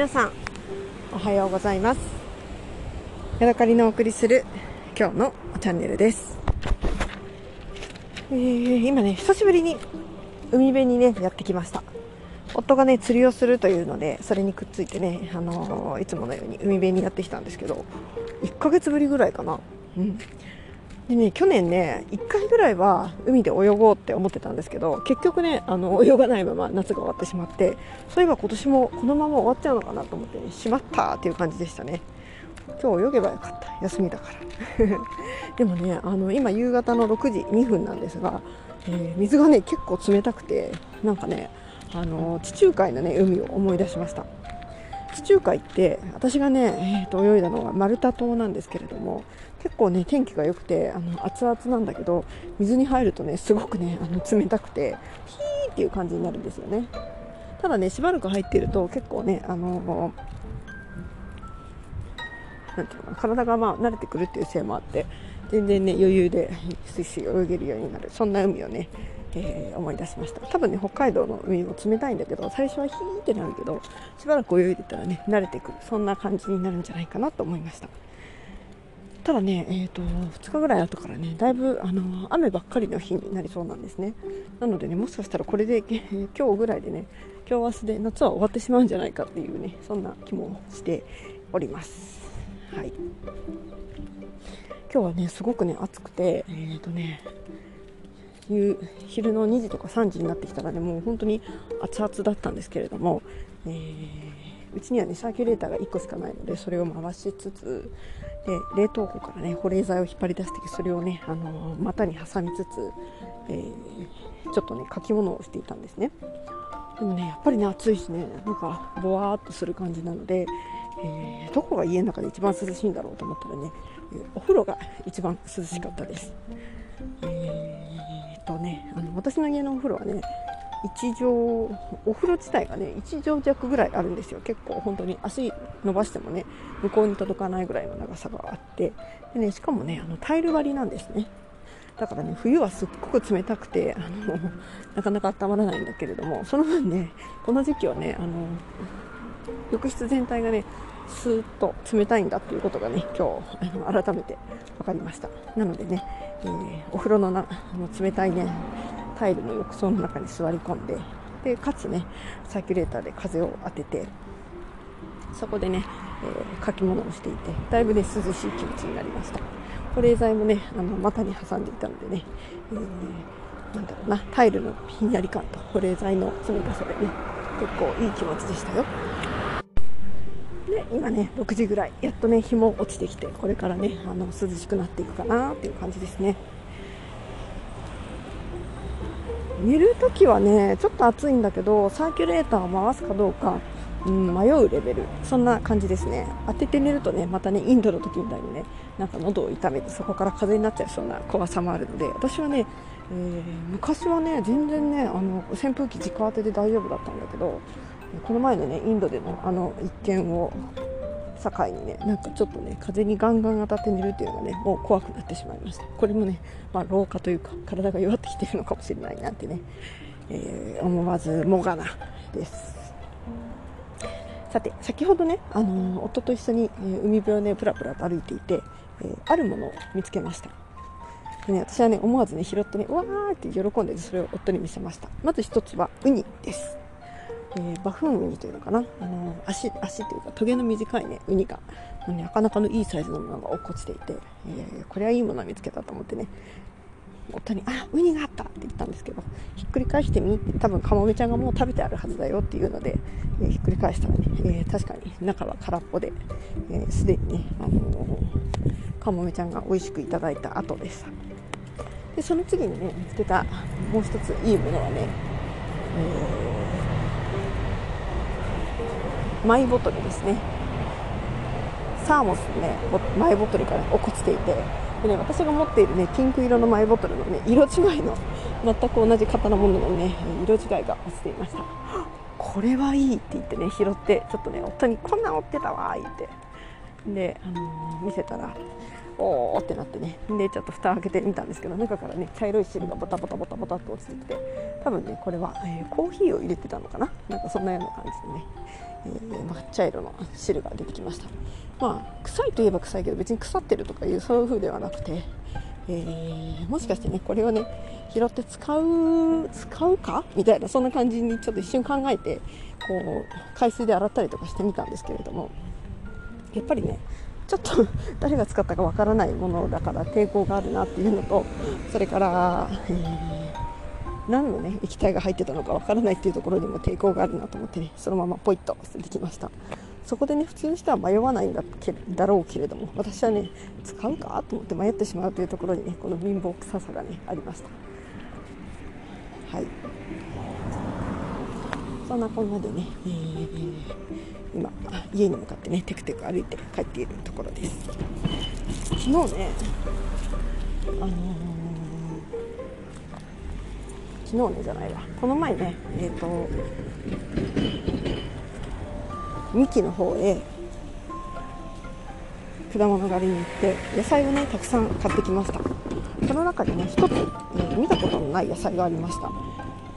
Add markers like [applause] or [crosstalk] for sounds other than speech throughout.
皆さんおはようございます。ヤドカリのお送りする今日のチャンネルです、えー、今ね久しぶりに海辺にねやってきました。夫がね釣りをするというのでそれにくっついてね、あのー、いつものように海辺にやってきたんですけど1ヶ月ぶりぐらいかな、うん、でね、去年ね、1回ぐらいは海で泳ごうって思ってたんですけど、結局ね、あの、[laughs] 泳がないまま夏が終わってしまって、そういえば今年もこのまま終わっちゃうのかなと思ってね、しまったっていう感じでしたね。今日泳げばよかった。休みだから。[laughs] でもね、あの、今夕方の6時2分なんですが、えー、水がね、結構冷たくて、なんかね、あの、地中海のね、海を思い出しました。地中海って私がね、えー、と泳いだのはマルタ島なんですけれども結構ね天気が良くてあの熱々なんだけど水に入るとねすごくねあの冷たくてヒーっていう感じになるんですよね。ただねしばらく入ってると結構ねあのなんていうかな体がまあ慣れてくるっていうせいもあって全然ね余裕でスイスイ泳げるようになる。そんな海をねえー、思い出しました。多分ね北海道の海も冷たいんだけど最初はヒーってなるけどしばらく泳いでたらね慣れてくる。そんな感じになるんじゃないかなと思いました。ただね、えーと、2日ぐらい後からねだいぶあの雨ばっかりの日になりそうなんですね。なのでねもしかしたらこれで、えー、今日ぐらいでね今日明日で夏は終わってしまうんじゃないかっていうねそんな気もしております。はい。今日はねすごくね暑くてえっ、ー、とね夕昼の2時とか3時になってきたらねもう本当に熱々だったんですけれども、えー、うちにはねサーキュレーターが1個しかないのでそれを回しつつで冷凍庫からね保冷剤を引っ張り出してそれをね、あのー、股に挟みつつ、えー、ちょっとね書き物をしていたんですね。でもねやっぱりね暑いしねなんかぼわっとする感じなので、えー、どこが家の中で一番涼しいんだろうと思ったらねお風呂が一番涼しかったです、私の家のお風呂はね1畳お風呂自体がね1畳弱ぐらいあるんですよ。結構本当に足伸ばしてもね向こうに届かないぐらいの長さがあって。で、ね、しかもねあのタイル張りなんですね。だからね冬はすっごく冷たくてあのなかなか温まらないんだけれどもその分ねこの時期はねあの浴室全体がねスーッと冷たいんだっていうことがね今日あの改めて分かりました。なのでね、えー、お風呂のなの冷たいねタイルの浴槽の中に座り込んででかつねサーキュレーターで風を当ててそこでね、えー、書き物をしていてだいぶね涼しい気持ちになりました。保冷剤もねあの股に挟んでいたのでね、えー、なんだろうなタイルのひんやり感と保冷剤の冷たさでね結構いい気持ちでしたよ。で今ね6時ぐらい。やっとね日も落ちてきてこれからねあの涼しくなっていくかなっていう感じですね。寝るときはねちょっと暑いんだけどサーキュレーターを回すかどうか、うん、迷うレベル。そんな感じですね。当てて寝るとねまたねインドの時みたいにねなんか喉を痛めてそこから風邪になっちゃいそうな怖さもあるので私はね、えー、昔はね全然ねあの扇風機直当てで大丈夫だったんだけどこの前のねインドでのあの一件を境にねなんかちょっとね風にガンガン当たって寝るっていうのがねもう怖くなってしまいました。これもね、まあ、老化というか体が弱ってきてるのかもしれないなってね、えー、思わずもがなです。さて先ほどね、あのー、夫と一緒に、えー、海辺をねプラプラと歩いていて、えー、あるものを見つけました。でね、私はね思わずね拾ってねわーって喜んでそれを夫に見せました。まず一つはウニです。えー、バフンウニというのかな。あの足足というかトゲの短い、ね、ウニが、ね、なかなかのいいサイズのものが落っこちていて、えー、これはいいものを見つけたと思ってね。夫に「あウニがあった!」って言ったんですけどひっくり返してみって多分カモメちゃんがもう食べてあるはずだよっていうので、えー、ひっくり返したらね、えー、確かに中は空っぽですで、にね、あのー、カモメちゃんが美味しくいただいた後でしたでその次にね見つけたもう一ついいものはね、えーマイボトルですね。サーモスのねマイボトルから落っこちていて。で、ね、私が持っているねピンク色のマイボトルのね色違いの全く同じ型のもののね色違いが落ちていました。これはいいって言ってね拾ってちょっとね夫にこんなん折ってたわー言って。で、あのー、見せたらおーってなってね。でちょっと蓋開けてみたんですけど中からね茶色い汁がボタボタボタボタと落ちてきて多分ねこれは、えー、コーヒーを入れてたのかな？なんかそんなような感じでね、えー、抹茶色の汁が出てきました。まあ臭いといえば臭いけど別に腐ってるとかいうそういう風ではなくて、えー、もしかしてねこれをね拾って使う使うか？みたいなそんな感じにちょっと一瞬考えてこう海水で洗ったりとかしてみたんですけれども。やっぱりねちょっと [laughs] 誰が使ったかわからないものだから抵抗があるなっていうのとそれから、えー、何の、ね、液体が入ってたのかわからないっていうところにも抵抗があるなと思ってねそのままポイッと捨ててきました。そこでね普通の人は迷わないんだけだろうけれども私はね使うかと思って迷ってしまうというところにねこの貧乏臭さがねありました。はい。そんなこんなでね、えー、今家に向かってねテクテク歩いて帰っているところです。昨日ねあのー、昨日ねじゃないわ。この前ねえっ、ー、と三木の方へ果物狩りに行って野菜をねたくさん買ってきました。その中でね一つ、えー、見たことのない野菜がありました。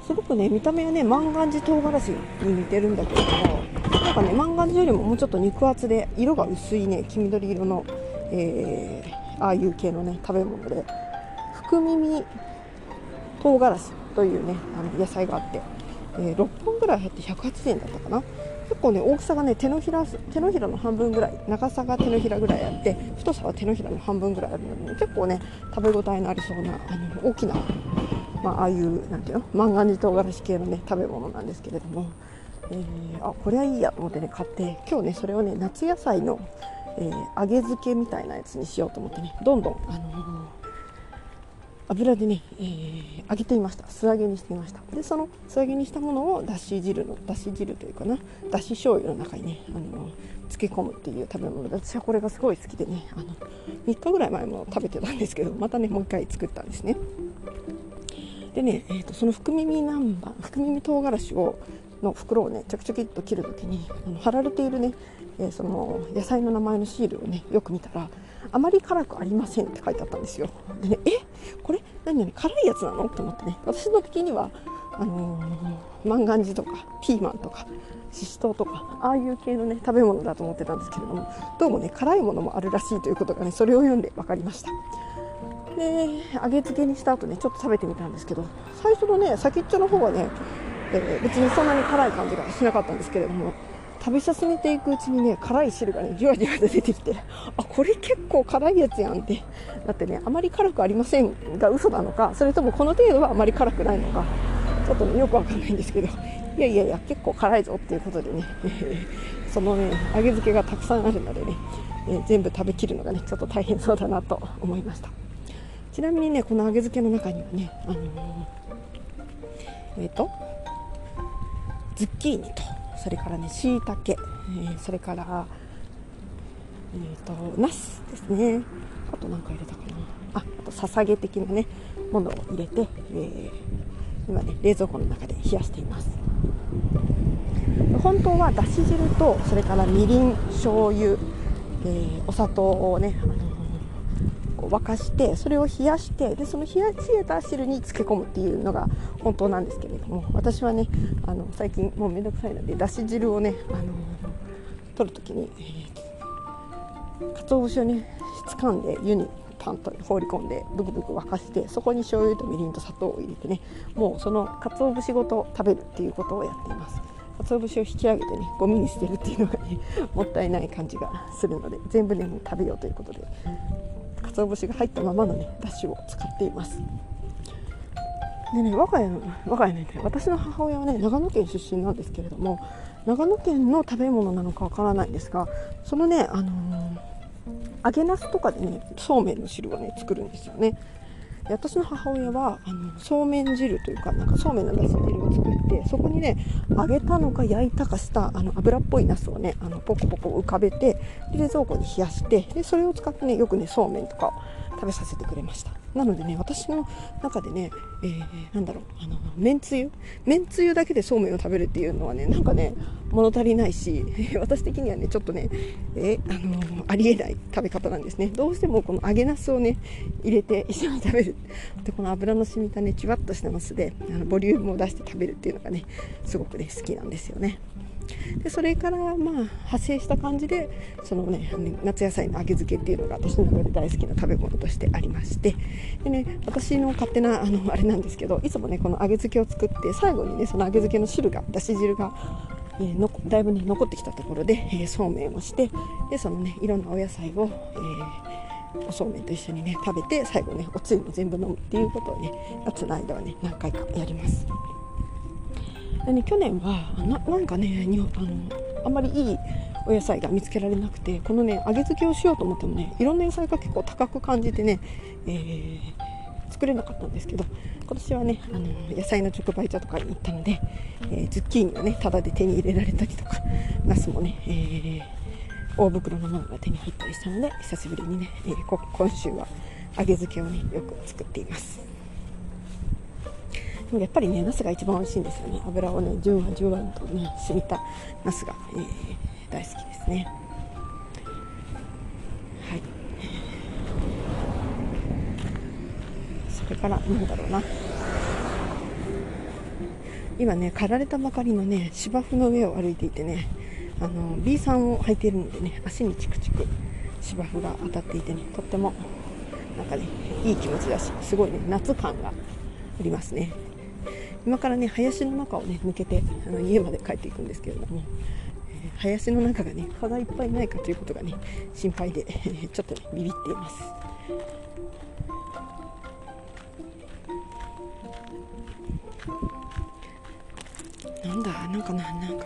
すごくね見た目はね万願寺唐辛子に似てるんだけれどもなんかね万願寺よりももうちょっと肉厚で色が薄いね黄緑色の、えー、ああいう系のね食べ物で福耳唐辛子というねあの野菜があって、えー、6本ぐらい入って108円だったかな。結構ね大きさがね手のひら手のひらの半分ぐらい長さが手のひらぐらいあって太さは手のひらの半分ぐらいあるので、ね、結構ね食べ応えのありそうなあの大きなまあ、ああいうなんていうの万願寺唐辛子系のね食べ物なんですけれども、えー、あこれはいいやと思ってね買って今日ねそれをね夏野菜の、えー、揚げ漬けみたいなやつにしようと思ってねどんどん、あのー、油でね、えー、揚げていました。素揚げにしていました。でその素揚げにしたものをだし汁のだし汁というかなだし醤油の中にね、あの漬け込むっていう食べ物で私はこれがすごい好きでねあの3日ぐらい前も食べてたんですけどまたねもう一回作ったんですね。でね、えーと、その福耳南蛮福耳唐辛子をの袋をねちょきちょきっと切るときにあの貼られているね、えー、その野菜の名前のシールをねよく見たらあまり辛くありませんって書いてあったんですよ。でねえ？これ何々辛いやつなの？と思ってね。私の時にはあのー、万願寺とかピーマンとかししとうとかああいう系のね食べ物だと思ってたんですけれどもどうもね辛いものもあるらしいということがねそれを読んで分かりました。で揚げ漬けにした後ねちょっと食べてみたんですけど最初のね先っちょの方はね、えー、別にそんなに辛い感じがしなかったんですけれども食べ進めていくうちにね辛い汁がねじわじわと出てきてあこれ結構辛いやつやんってだってねあまり辛くありませんが嘘なのかそれともこの程度はあまり辛くないのかちょっとねよくわかんないんですけどいやいやいや結構辛いぞっていうことでね [laughs] そのね揚げ漬けがたくさんあるのでね、え、全部食べきるのがねちょっと大変そうだなと思いました。ちなみにねこの揚げ漬けの中にはねあのー、えっ、ー、とズッキーニとそれからねしいたけ、えそれからえーと、ナスですね。あと何か入れたかな。ああとささげ的なねものを入れて、えー、今ね冷蔵庫の中で冷やしています。本当はだし汁とそれからみりん醤油、えー、お砂糖をね、あの沸かしてそれを冷やしてでその冷や冷えた汁に漬け込むっていうのが本当なんですけれども私はねあの最近もうめんどくさいのでだし汁をねあの取る時に、えー、鰹節をね掴んで湯にパンと放り込んでブクブク沸かしてそこに醤油とみりんと砂糖を入れてねもうその鰹節ごと食べるっていうことをやっています。鰹節を引き上げてねゴミに捨てるっていうのがねもったいない感じがするので全部ねもう食べようということで鰹節が入ったままのねだしを使っています。でね我が家の我が家ね私の母親はね長野県出身なんですけれども長野県の食べ物なのかわからないんですがそのねあのー、揚げなすとかでねそうめんの汁をね作るんですよね。私の母親はあのそうめん汁というかなんかそうめんのだし汁を作ってそこにね揚げたのか焼いたかしたあの油っぽいなすをねあのポコポコ浮かべて冷蔵庫に冷やしてでそれを使ってねよくねそうめんとかを食べさせてくれました。なのでね私の中でね、えー、なんだろうあのめんつゆ？めんつゆだけでそうめんを食べるっていうのはねなんかね物足りないし [laughs] 私的にはねちょっとねえあのありえない食べ方なんですね。どうしてもこの揚げなすをね入れて一緒に食べる。でこの油の染みたねちわっとしたナスであのボリュームを出して食べるっていうのがねすごくね好きなんですよね。でそれからまあ派生した感じでそのね夏野菜の揚げ漬けっていうのが私の中で大好きな食べ物としてありましてでね私の勝手なあのあれなんですけどいつもねこの揚げ漬けを作って最後にねその揚げ漬けの汁がだし汁がえー、のだいぶね残ってきたところで、えー、そうめんをしてでそのねいろんなお野菜を、えー、おそうめんと一緒にね食べて最後ねおつゆも全部飲むっていうことをね夏の間はね何回かやります。でね、去年はななんかねにあのあんまりいいお野菜が見つけられなくてこのね揚げ漬けをしようと思ってもねいろんな野菜が結構高く感じてね、えー、作れなかったんですけど今年はねあの野菜の直売所とかに行ったので、えー、ズッキーニがねタダで手に入れられたりとかナスもね、えー、大袋のものが手に入ったりしたので久しぶりにね、えー、今週は揚げ漬けをねよく作っています。やっぱりね、ナスが一番美味しいんですよね。油をね、じゅんわじゅんわとね、染みたナスが、えー、大好きですね。はい。それから、なんだろうな。今ね、刈られたばかりのね、芝生の上を歩いていてね、あの B さんを履いているのでね、足にチクチク芝生が当たっていてね、とってもなんかね、いい気持ちだし、すごいね、夏感がありますね。今からね林の中をね抜けてあの家まで帰っていくんですけれども、えー、林の中がね蚊がいっぱいないかということがね心配でちょっとねビビっています。なんだなんかななんか。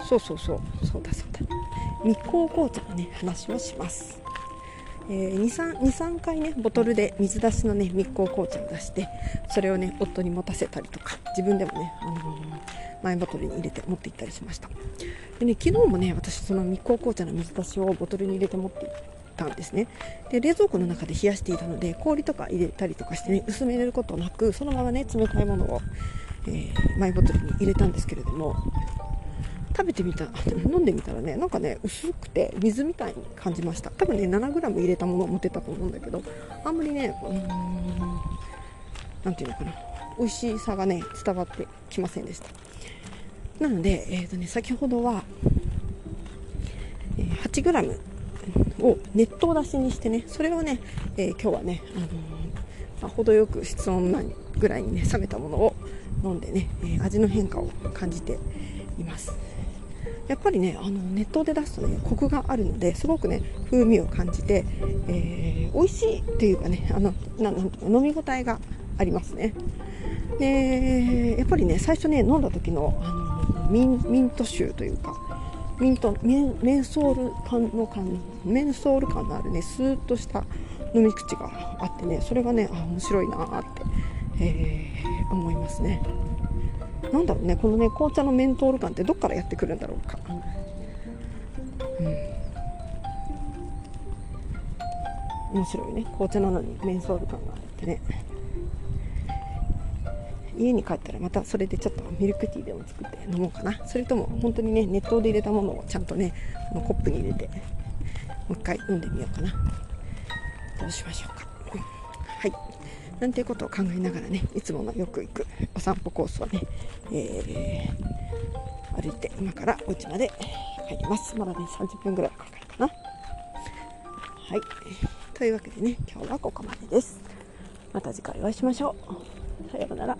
あそうそうそうそうだそうだ。日光紅茶のね話をします。えー、23, 回ねボトルで水出しのね日光紅茶を出してそれをね夫に持たせたりとか自分でもね、あのー、マイボトルに入れて持って行ったりしました。でね昨日もね私その日光紅茶の水出しをボトルに入れて持って行ったんですね。で冷蔵庫の中で冷やしていたので氷とか入れたりとかしてね薄め入れることなくそのままね冷たいものを、えー、マイボトルに入れたんですけれども食べてみた飲んでみたらねなんかね薄くて水みたいに感じました。多分ね 7g 入れたものを持ってたと思うんだけどあんまりねうん何て言うのかな。美味しさがね伝わってきませんでした。なので,、えーとね、先ほどは、8g を熱湯出しにしてねそれをね、えー、今日はね、あのーまあ、程よく室温ぐらいにね冷めたものを飲んでね、えー、味の変化を感じています。やっぱりねあの熱湯で出すとねコクがあるのですごくね風味を感じて、えー、美味しいっていうかねあのなんとか飲み応えがありますね。でやっぱりね最初ね飲んだ時のあのミンミント臭というかミントメンメンソール感の感メンソール感のあるねスーッとした飲み口があってねそれがねあ面白いなって、え思いますね。なんだろうねこのね紅茶のメントール感ってどっからやってくるんだろうか、うん、面白いね。紅茶なのにメンソール感があってね。家に帰ったらまたそれでちょっとミルクティーでも作って飲もうかな。それとも本当にね熱湯で入れたものをちゃんとねこのコップに入れてもう一回飲んでみようかな。どうしましょうか。はい。なんていうことを考えながらねいつものよく行くお散歩コースをね、えー、歩いて今からお家まで帰ります。まだね30分ぐらいかかるかな。はい。というわけでね今日はここまでです。また次回お会いしましょう。さようなら。